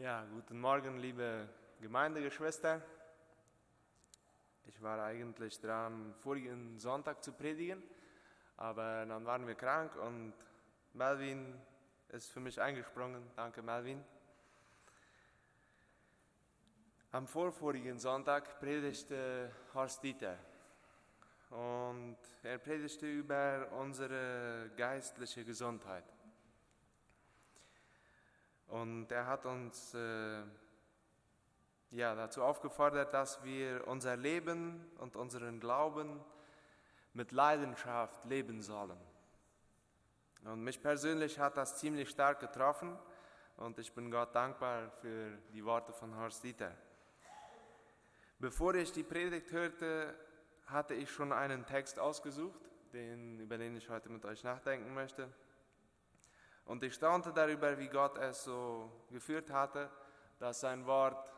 Ja, guten Morgen, liebe Gemeindegeschwister. Ich war eigentlich dran, vorigen Sonntag zu predigen, aber dann waren wir krank und Melvin ist für mich eingesprungen. Danke, Melvin. Am vorvorigen Sonntag predigte Horst Dieter und er predigte über unsere geistliche Gesundheit. Und er hat uns äh, ja, dazu aufgefordert, dass wir unser Leben und unseren Glauben mit Leidenschaft leben sollen. Und mich persönlich hat das ziemlich stark getroffen und ich bin Gott dankbar für die Worte von Horst Dieter. Bevor ich die Predigt hörte, hatte ich schon einen Text ausgesucht, den, über den ich heute mit euch nachdenken möchte. Und ich staunte darüber, wie Gott es so geführt hatte, dass sein Wort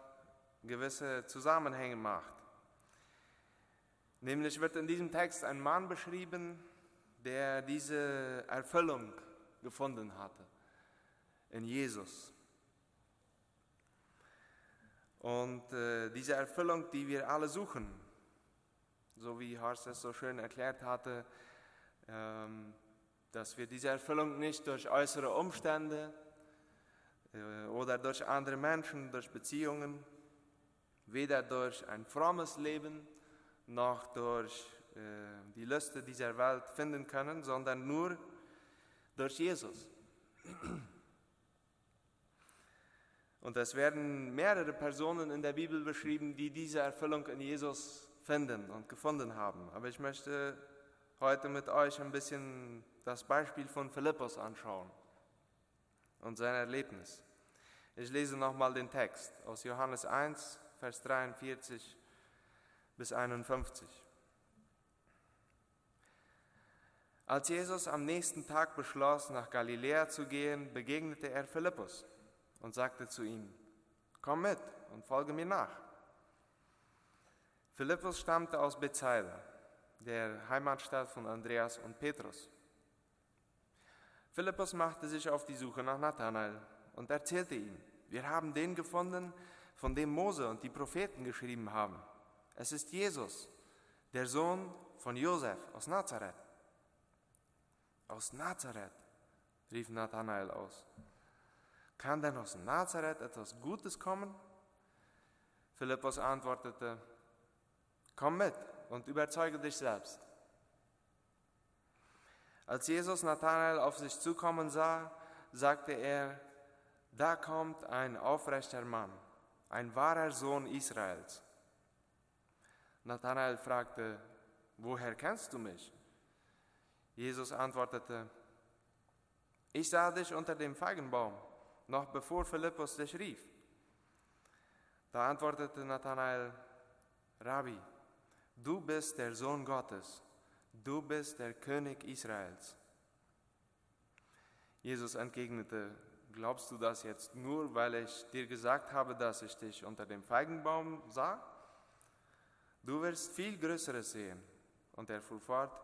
gewisse Zusammenhänge macht. Nämlich wird in diesem Text ein Mann beschrieben, der diese Erfüllung gefunden hatte in Jesus. Und äh, diese Erfüllung, die wir alle suchen, so wie Horst es so schön erklärt hatte, ähm, dass wir diese Erfüllung nicht durch äußere Umstände äh, oder durch andere Menschen, durch Beziehungen, weder durch ein frommes Leben noch durch äh, die Lüste dieser Welt finden können, sondern nur durch Jesus. Und es werden mehrere Personen in der Bibel beschrieben, die diese Erfüllung in Jesus finden und gefunden haben. Aber ich möchte heute mit euch ein bisschen das Beispiel von Philippus anschauen und sein Erlebnis. Ich lese nochmal den Text aus Johannes 1, Vers 43 bis 51. Als Jesus am nächsten Tag beschloss, nach Galiläa zu gehen, begegnete er Philippus und sagte zu ihm, komm mit und folge mir nach. Philippus stammte aus Bethsaida, der Heimatstadt von Andreas und Petrus. Philippus machte sich auf die Suche nach Nathanael und erzählte ihm, wir haben den gefunden, von dem Mose und die Propheten geschrieben haben. Es ist Jesus, der Sohn von Josef aus Nazareth. Aus Nazareth, rief Nathanael aus. Kann denn aus Nazareth etwas Gutes kommen? Philippus antwortete, komm mit und überzeuge dich selbst. Als Jesus Nathanael auf sich zukommen sah, sagte er, da kommt ein aufrechter Mann, ein wahrer Sohn Israels. Nathanael fragte, woher kennst du mich? Jesus antwortete, ich sah dich unter dem Feigenbaum, noch bevor Philippus dich rief. Da antwortete Nathanael, Rabbi, du bist der Sohn Gottes du bist der König Israels. Jesus entgegnete, glaubst du das jetzt nur, weil ich dir gesagt habe, dass ich dich unter dem Feigenbaum sah? Du wirst viel Größeres sehen. Und er fuhr fort,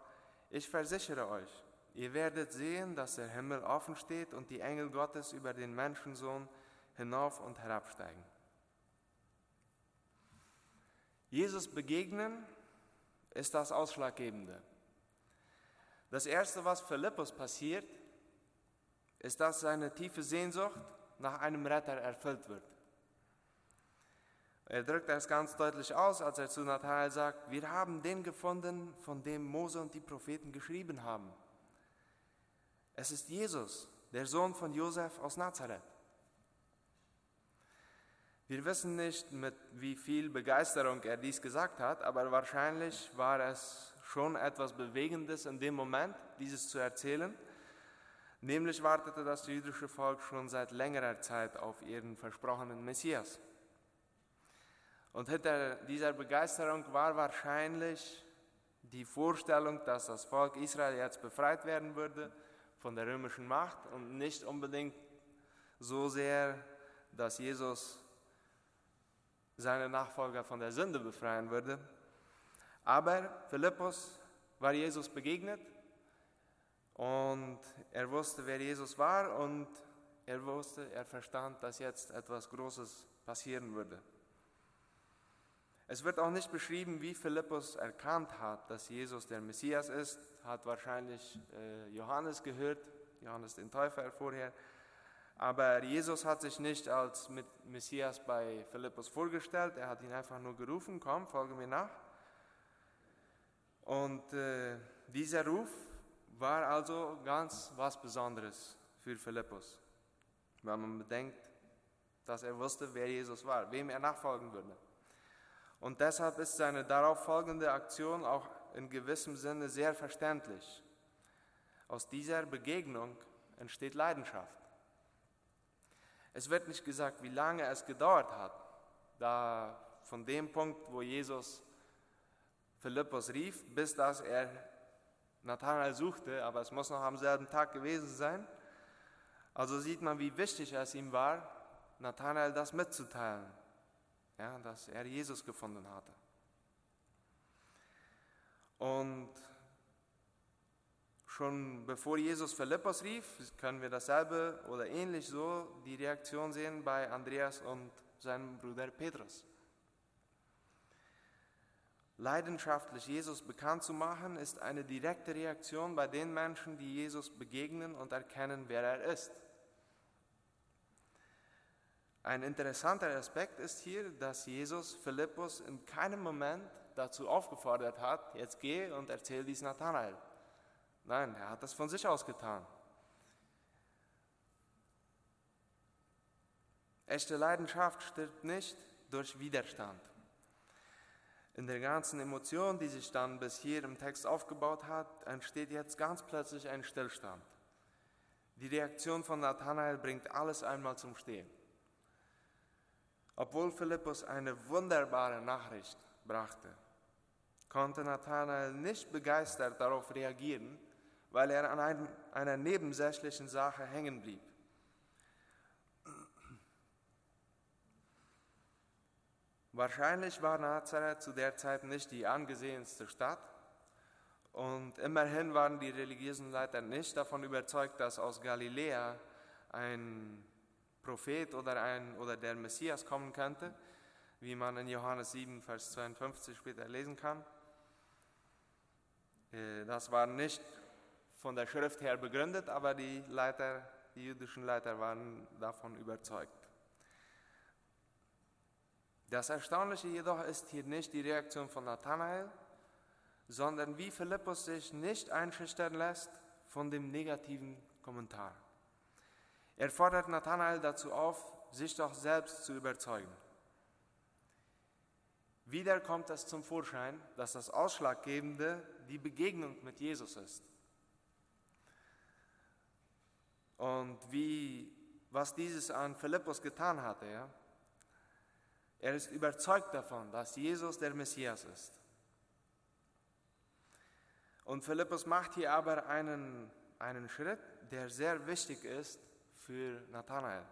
ich versichere euch, ihr werdet sehen, dass der Himmel offen steht und die Engel Gottes über den Menschensohn hinauf und herabsteigen. Jesus begegnen ist das Ausschlaggebende. Das Erste, was Philippus passiert, ist, dass seine tiefe Sehnsucht nach einem Retter erfüllt wird. Er drückt das ganz deutlich aus, als er zu Nathanael sagt, wir haben den gefunden, von dem Mose und die Propheten geschrieben haben. Es ist Jesus, der Sohn von Josef aus Nazareth. Wir wissen nicht, mit wie viel Begeisterung er dies gesagt hat, aber wahrscheinlich war es schon etwas Bewegendes in dem Moment, dieses zu erzählen. Nämlich wartete das jüdische Volk schon seit längerer Zeit auf ihren versprochenen Messias. Und hinter dieser Begeisterung war wahrscheinlich die Vorstellung, dass das Volk Israel jetzt befreit werden würde von der römischen Macht und nicht unbedingt so sehr, dass Jesus seine Nachfolger von der Sünde befreien würde. Aber Philippus war Jesus begegnet und er wusste, wer Jesus war und er wusste, er verstand, dass jetzt etwas Großes passieren würde. Es wird auch nicht beschrieben, wie Philippus erkannt hat, dass Jesus der Messias ist, hat wahrscheinlich äh, Johannes gehört, Johannes den Täufer vorher. Aber Jesus hat sich nicht als Messias bei Philippus vorgestellt, er hat ihn einfach nur gerufen, komm, folge mir nach. Und äh, dieser Ruf war also ganz was Besonderes für Philippus, weil man bedenkt, dass er wusste, wer Jesus war, wem er nachfolgen würde. Und deshalb ist seine darauf folgende Aktion auch in gewissem Sinne sehr verständlich. Aus dieser Begegnung entsteht Leidenschaft. Es wird nicht gesagt, wie lange es gedauert hat, da von dem Punkt, wo Jesus Philippus rief, bis dass er Nathanael suchte, aber es muss noch am selben Tag gewesen sein. Also sieht man, wie wichtig es ihm war, Nathanael das mitzuteilen, ja, dass er Jesus gefunden hatte. Und schon bevor Jesus Philippus rief, können wir dasselbe oder ähnlich so die Reaktion sehen bei Andreas und seinem Bruder Petrus. Leidenschaftlich Jesus bekannt zu machen, ist eine direkte Reaktion bei den Menschen, die Jesus begegnen und erkennen, wer er ist. Ein interessanter Aspekt ist hier, dass Jesus Philippus in keinem Moment dazu aufgefordert hat, jetzt geh und erzähl dies Nathanael. Nein, er hat das von sich aus getan. Echte Leidenschaft stirbt nicht durch Widerstand. In der ganzen Emotion, die sich dann bis hier im Text aufgebaut hat, entsteht jetzt ganz plötzlich ein Stillstand. Die Reaktion von Nathanael bringt alles einmal zum Stehen. Obwohl Philippus eine wunderbare Nachricht brachte, konnte Nathanael nicht begeistert darauf reagieren, weil er an einem, einer nebensächlichen Sache hängen blieb. Wahrscheinlich war Nazareth zu der Zeit nicht die angesehenste Stadt und immerhin waren die religiösen Leiter nicht davon überzeugt, dass aus Galiläa ein Prophet oder, ein, oder der Messias kommen könnte, wie man in Johannes 7, Vers 52 später lesen kann. Äh, das war nicht von der Schrift her begründet, aber die Leiter, die jüdischen Leiter waren davon überzeugt. Das Erstaunliche jedoch ist hier nicht die Reaktion von Nathanael, sondern wie Philippus sich nicht einschüchtern lässt von dem negativen Kommentar. Er fordert Nathanael dazu auf, sich doch selbst zu überzeugen. Wieder kommt es zum Vorschein, dass das Ausschlaggebende die Begegnung mit Jesus ist. Und wie, was dieses an Philippus getan hatte, ja, er ist überzeugt davon, dass Jesus der Messias ist. Und Philippus macht hier aber einen, einen Schritt, der sehr wichtig ist für Nathanael.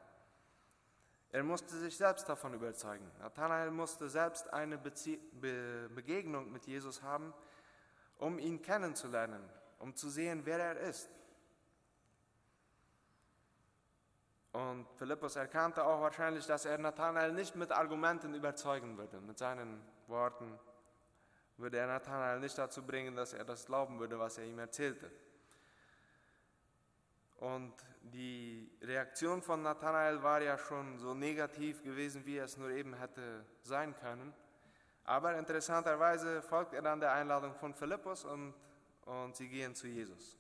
Er musste sich selbst davon überzeugen. Nathanael musste selbst eine Bezie Be Begegnung mit Jesus haben, um ihn kennenzulernen, um zu sehen, wer er ist. Und Philippus erkannte auch wahrscheinlich, dass er Nathanael nicht mit Argumenten überzeugen würde. Mit seinen Worten würde er Nathanael nicht dazu bringen, dass er das glauben würde, was er ihm erzählte. Und die Reaktion von Nathanael war ja schon so negativ gewesen, wie es nur eben hätte sein können. Aber interessanterweise folgt er dann der Einladung von Philippus und, und sie gehen zu Jesus.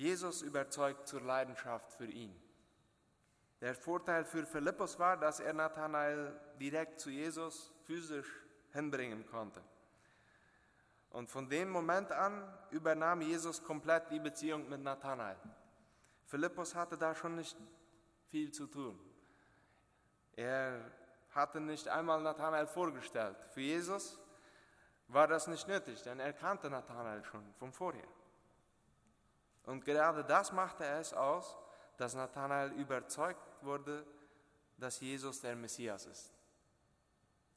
Jesus überzeugt zur Leidenschaft für ihn. Der Vorteil für Philippus war, dass er Nathanael direkt zu Jesus physisch hinbringen konnte. Und von dem Moment an übernahm Jesus komplett die Beziehung mit Nathanael. Philippus hatte da schon nicht viel zu tun. Er hatte nicht einmal Nathanael vorgestellt. Für Jesus war das nicht nötig, denn er kannte Nathanael schon von vorher. Und gerade das machte es aus, dass Nathanael überzeugt wurde, dass Jesus der Messias ist.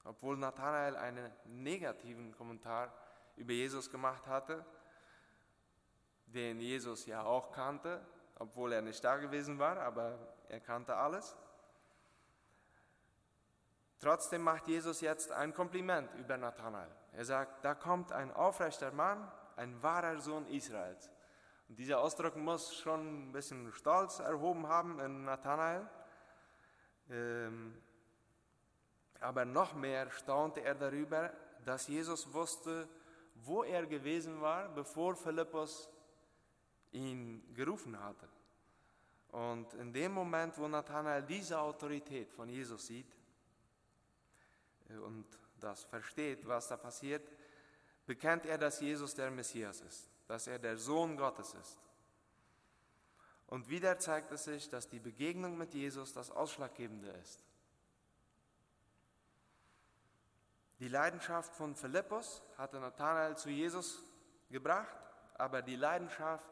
Obwohl Nathanael einen negativen Kommentar über Jesus gemacht hatte, den Jesus ja auch kannte, obwohl er nicht da gewesen war, aber er kannte alles. Trotzdem macht Jesus jetzt ein Kompliment über Nathanael. Er sagt, da kommt ein aufrechter Mann, ein wahrer Sohn Israels. Und dieser Ausdruck muss schon ein bisschen Stolz erhoben haben in Nathanael. Ähm, aber noch mehr staunte er darüber, dass Jesus wusste, wo er gewesen war, bevor Philippus ihn gerufen hatte. Und in dem Moment, wo Nathanael diese Autorität von Jesus sieht äh, und das versteht, was da passiert, bekennt er, dass Jesus der Messias ist, dass er der Sohn Gottes ist. Und wieder zeigt es sich, dass die Begegnung mit Jesus das Ausschlaggebende ist. Die Leidenschaft von Philippus hatte Nathanael zu Jesus gebracht, aber die Leidenschaft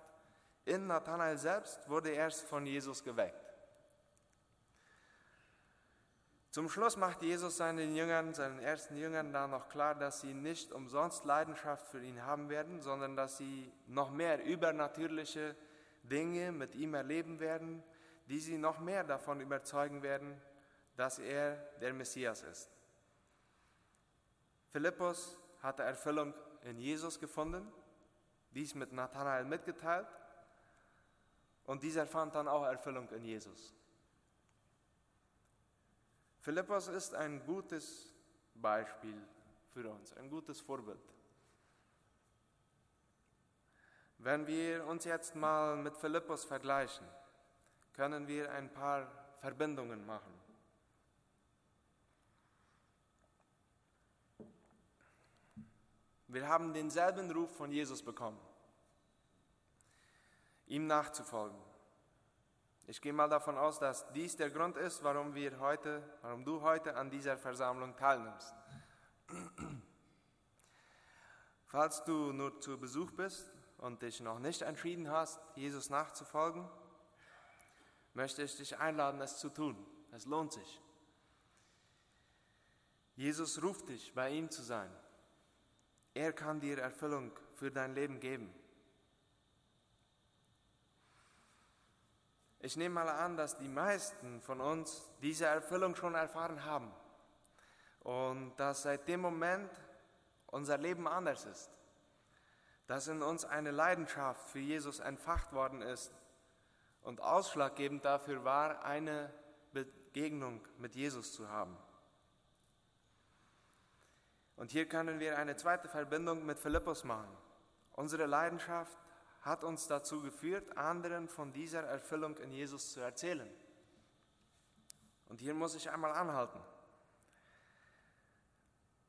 in Nathanael selbst wurde erst von Jesus geweckt. Zum Schluss macht Jesus seinen Jüngern, seinen ersten Jüngern da noch klar, dass sie nicht umsonst Leidenschaft für ihn haben werden, sondern dass sie noch mehr übernatürliche Dinge mit ihm erleben werden, die sie noch mehr davon überzeugen werden, dass er der Messias ist. Philippus hatte Erfüllung in Jesus gefunden, dies mit Nathanael mitgeteilt und dieser fand dann auch Erfüllung in Jesus. Philippus ist ein gutes Beispiel für uns, ein gutes Vorbild. Wenn wir uns jetzt mal mit Philippus vergleichen, können wir ein paar Verbindungen machen. Wir haben denselben Ruf von Jesus bekommen, ihm nachzufolgen. Ich gehe mal davon aus, dass dies der Grund ist, warum wir heute, warum du heute an dieser Versammlung teilnimmst. Falls du nur zu Besuch bist und dich noch nicht entschieden hast, Jesus nachzufolgen, möchte ich dich einladen, es zu tun. Es lohnt sich. Jesus ruft dich, bei ihm zu sein. Er kann dir Erfüllung für dein Leben geben. Ich nehme mal an, dass die meisten von uns diese Erfüllung schon erfahren haben und dass seit dem Moment unser Leben anders ist, dass in uns eine Leidenschaft für Jesus entfacht worden ist und ausschlaggebend dafür war, eine Begegnung mit Jesus zu haben. Und hier können wir eine zweite Verbindung mit Philippus machen. Unsere Leidenschaft hat uns dazu geführt, anderen von dieser Erfüllung in Jesus zu erzählen. Und hier muss ich einmal anhalten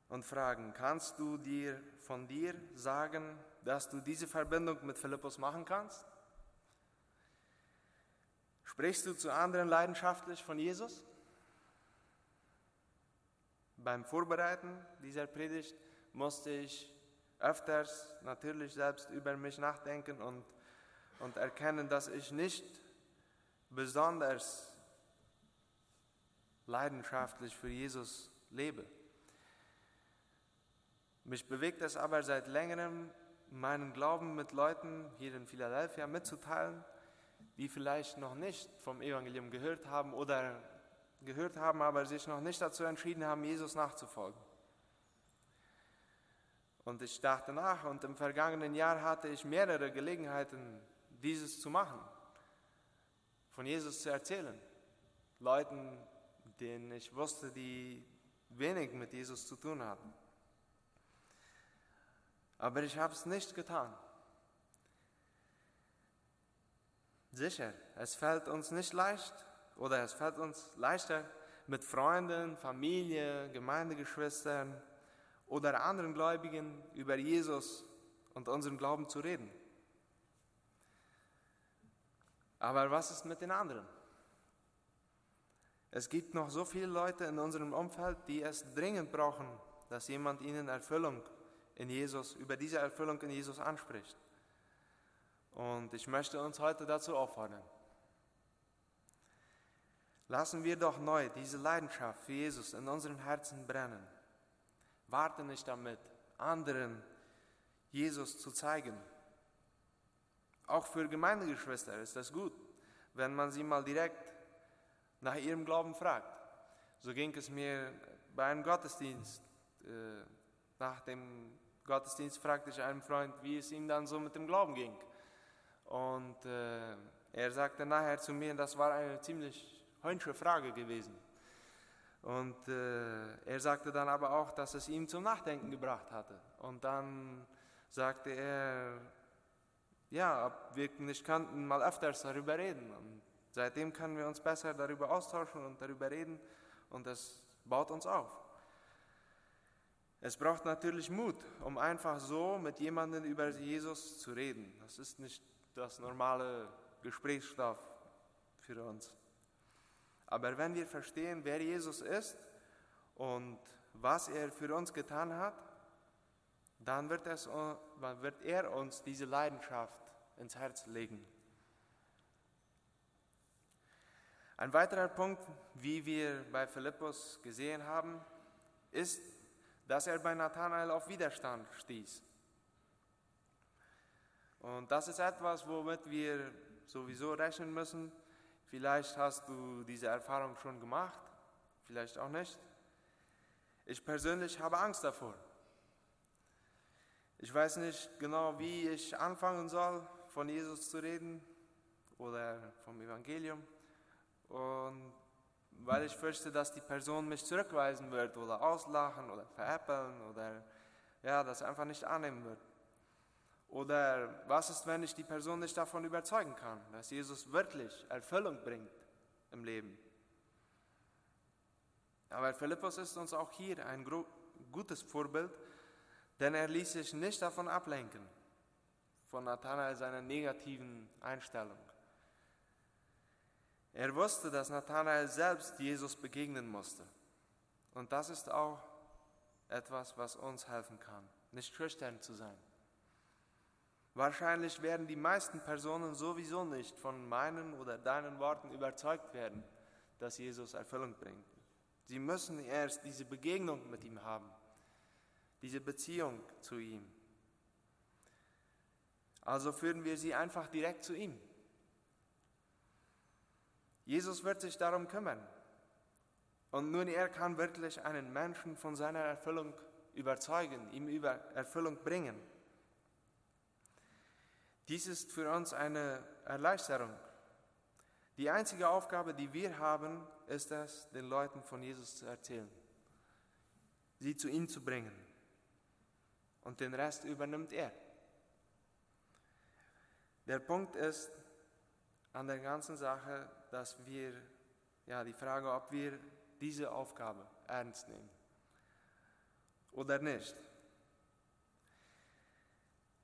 und fragen, kannst du dir von dir sagen, dass du diese Verbindung mit Philippus machen kannst? Sprichst du zu anderen leidenschaftlich von Jesus? Beim Vorbereiten dieser Predigt musste ich öfters natürlich selbst über mich nachdenken und, und erkennen, dass ich nicht besonders leidenschaftlich für Jesus lebe. Mich bewegt es aber seit längerem, meinen Glauben mit Leuten hier in Philadelphia mitzuteilen, die vielleicht noch nicht vom Evangelium gehört haben oder gehört haben, aber sich noch nicht dazu entschieden haben, Jesus nachzufolgen. Und ich dachte nach und im vergangenen Jahr hatte ich mehrere Gelegenheiten, dieses zu machen, von Jesus zu erzählen. Leuten, denen ich wusste, die wenig mit Jesus zu tun hatten. Aber ich habe es nicht getan. Sicher, es fällt uns nicht leicht oder es fällt uns leichter, mit Freunden, Familie, Gemeindegeschwistern, oder anderen Gläubigen über Jesus und unseren Glauben zu reden. Aber was ist mit den anderen? Es gibt noch so viele Leute in unserem Umfeld, die es dringend brauchen, dass jemand ihnen Erfüllung in Jesus, über diese Erfüllung in Jesus anspricht. Und ich möchte uns heute dazu auffordern. Lassen wir doch neu diese Leidenschaft für Jesus in unseren Herzen brennen. Warte nicht damit, anderen Jesus zu zeigen. Auch für Gemeindegeschwister ist das gut, wenn man sie mal direkt nach ihrem Glauben fragt. So ging es mir bei einem Gottesdienst. Äh, nach dem Gottesdienst fragte ich einen Freund, wie es ihm dann so mit dem Glauben ging. Und äh, er sagte nachher zu mir, das war eine ziemlich heunsche Frage gewesen. Und äh, er sagte dann aber auch, dass es ihm zum Nachdenken gebracht hatte. Und dann sagte er, ja, ob wir nicht könnten mal öfters darüber reden. Und seitdem können wir uns besser darüber austauschen und darüber reden. Und das baut uns auf. Es braucht natürlich Mut, um einfach so mit jemandem über Jesus zu reden. Das ist nicht das normale Gesprächsstoff für uns. Aber wenn wir verstehen, wer Jesus ist und was er für uns getan hat, dann wird, es, wird er uns diese Leidenschaft ins Herz legen. Ein weiterer Punkt, wie wir bei Philippus gesehen haben, ist, dass er bei Nathanael auf Widerstand stieß. Und das ist etwas, womit wir sowieso rechnen müssen. Vielleicht hast du diese Erfahrung schon gemacht, vielleicht auch nicht. Ich persönlich habe Angst davor. Ich weiß nicht genau, wie ich anfangen soll, von Jesus zu reden oder vom Evangelium. Und weil ich fürchte, dass die Person mich zurückweisen wird oder auslachen oder veräppeln oder ja, das einfach nicht annehmen wird. Oder was ist, wenn ich die Person nicht davon überzeugen kann, dass Jesus wirklich Erfüllung bringt im Leben? Aber Philippus ist uns auch hier ein gutes Vorbild, denn er ließ sich nicht davon ablenken, von Nathanael seiner negativen Einstellung. Er wusste, dass Nathanael selbst Jesus begegnen musste. Und das ist auch etwas, was uns helfen kann, nicht schüchtern zu sein. Wahrscheinlich werden die meisten Personen sowieso nicht von meinen oder deinen Worten überzeugt werden, dass Jesus Erfüllung bringt. Sie müssen erst diese Begegnung mit ihm haben, diese Beziehung zu ihm. Also führen wir sie einfach direkt zu ihm. Jesus wird sich darum kümmern. Und nur er kann wirklich einen Menschen von seiner Erfüllung überzeugen, ihm über Erfüllung bringen. Dies ist für uns eine Erleichterung. Die einzige Aufgabe, die wir haben, ist es, den Leuten von Jesus zu erzählen, sie zu ihm zu bringen. Und den Rest übernimmt er. Der Punkt ist an der ganzen Sache, dass wir, ja, die Frage, ob wir diese Aufgabe ernst nehmen oder nicht.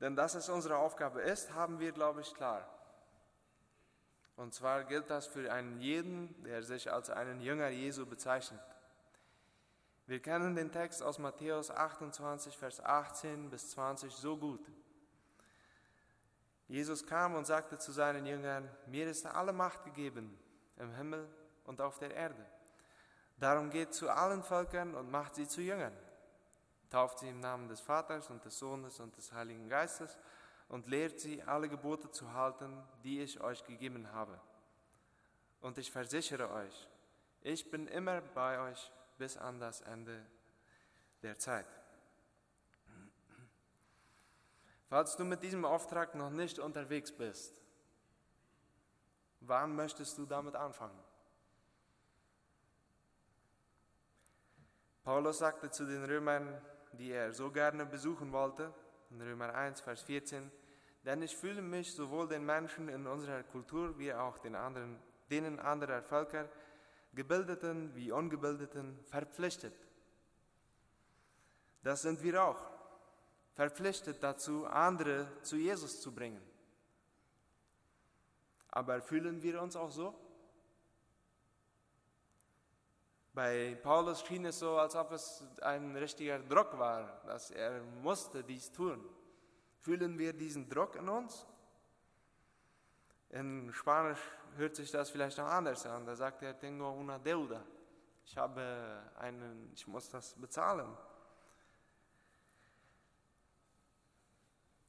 Denn dass es unsere Aufgabe ist, haben wir, glaube ich, klar. Und zwar gilt das für einen jeden, der sich als einen Jünger Jesu bezeichnet. Wir kennen den Text aus Matthäus 28, Vers 18 bis 20 so gut. Jesus kam und sagte zu seinen Jüngern, mir ist alle Macht gegeben im Himmel und auf der Erde. Darum geht zu allen Völkern und macht sie zu Jüngern. Tauft sie im Namen des Vaters und des Sohnes und des Heiligen Geistes und lehrt sie, alle Gebote zu halten, die ich euch gegeben habe. Und ich versichere euch, ich bin immer bei euch bis an das Ende der Zeit. Falls du mit diesem Auftrag noch nicht unterwegs bist, wann möchtest du damit anfangen? Paulus sagte zu den Römern, die er so gerne besuchen wollte, in Römer 1, Vers 14, denn ich fühle mich sowohl den Menschen in unserer Kultur wie auch den anderen, denen anderer Völker, Gebildeten wie Ungebildeten, verpflichtet. Das sind wir auch verpflichtet dazu, andere zu Jesus zu bringen. Aber fühlen wir uns auch so? Bei Paulus schien es so, als ob es ein richtiger Druck war, dass er musste dies tun. Fühlen wir diesen Druck in uns? In Spanisch hört sich das vielleicht noch anders an. Da sagt er, tengo una deuda. Ich habe einen, ich muss das bezahlen.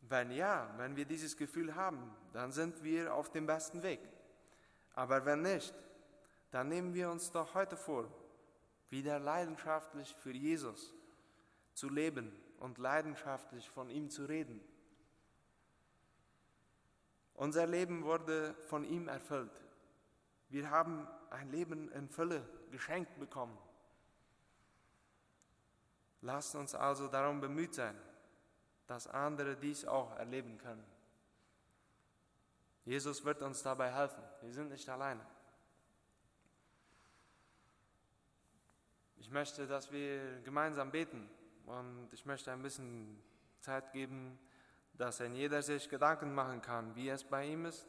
Wenn ja, wenn wir dieses Gefühl haben, dann sind wir auf dem besten Weg. Aber wenn nicht, dann nehmen wir uns doch heute vor, wieder leidenschaftlich für Jesus zu leben und leidenschaftlich von ihm zu reden. Unser Leben wurde von ihm erfüllt. Wir haben ein Leben in Fülle geschenkt bekommen. Lasst uns also darum bemüht sein, dass andere dies auch erleben können. Jesus wird uns dabei helfen. Wir sind nicht alleine. Ich möchte, dass wir gemeinsam beten und ich möchte ein bisschen Zeit geben, dass ein jeder sich Gedanken machen kann, wie es bei ihm ist,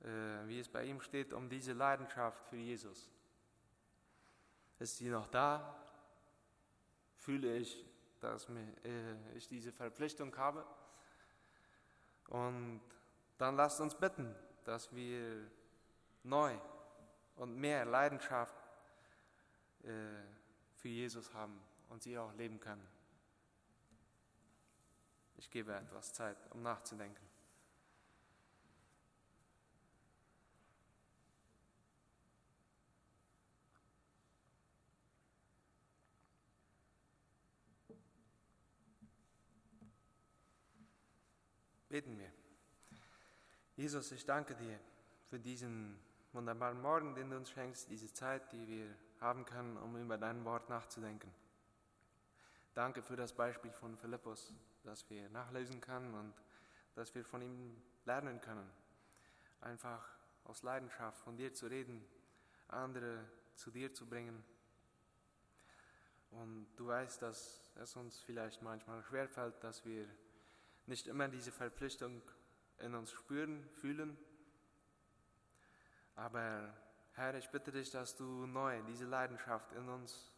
äh, wie es bei ihm steht, um diese Leidenschaft für Jesus. Ist sie noch da? Fühle ich, dass äh, ich diese Verpflichtung habe? Und dann lasst uns bitten, dass wir neu und mehr Leidenschaft für Jesus haben und sie auch leben können. Ich gebe etwas Zeit, um nachzudenken. Beten wir. Jesus, ich danke dir für diesen wunderbaren Morgen, den du uns schenkst, diese Zeit, die wir haben können, um über dein Wort nachzudenken. Danke für das Beispiel von Philippus, das wir nachlesen können und dass wir von ihm lernen können. Einfach aus Leidenschaft von dir zu reden, andere zu dir zu bringen. Und du weißt, dass es uns vielleicht manchmal schwerfällt, dass wir nicht immer diese Verpflichtung in uns spüren, fühlen. Aber Herr, ich bitte dich, dass du neu diese Leidenschaft in uns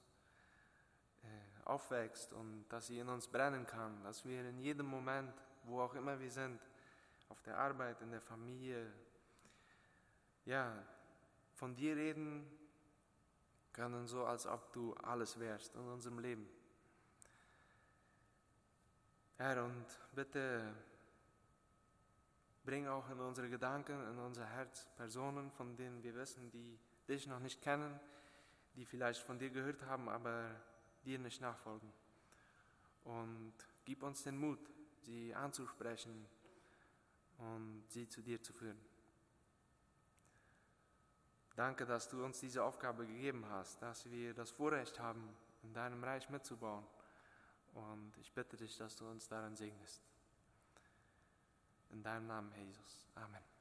äh, aufwächst und dass sie in uns brennen kann, dass wir in jedem Moment, wo auch immer wir sind, auf der Arbeit, in der Familie, ja, von dir reden können, so als ob du alles wärst in unserem Leben. Herr, und bitte Bring auch in unsere Gedanken, in unser Herz Personen, von denen wir wissen, die dich noch nicht kennen, die vielleicht von dir gehört haben, aber dir nicht nachfolgen. Und gib uns den Mut, sie anzusprechen und sie zu dir zu führen. Danke, dass du uns diese Aufgabe gegeben hast, dass wir das Vorrecht haben, in deinem Reich mitzubauen. Und ich bitte dich, dass du uns daran segnest. In deinem Namen, Jesus. Amen.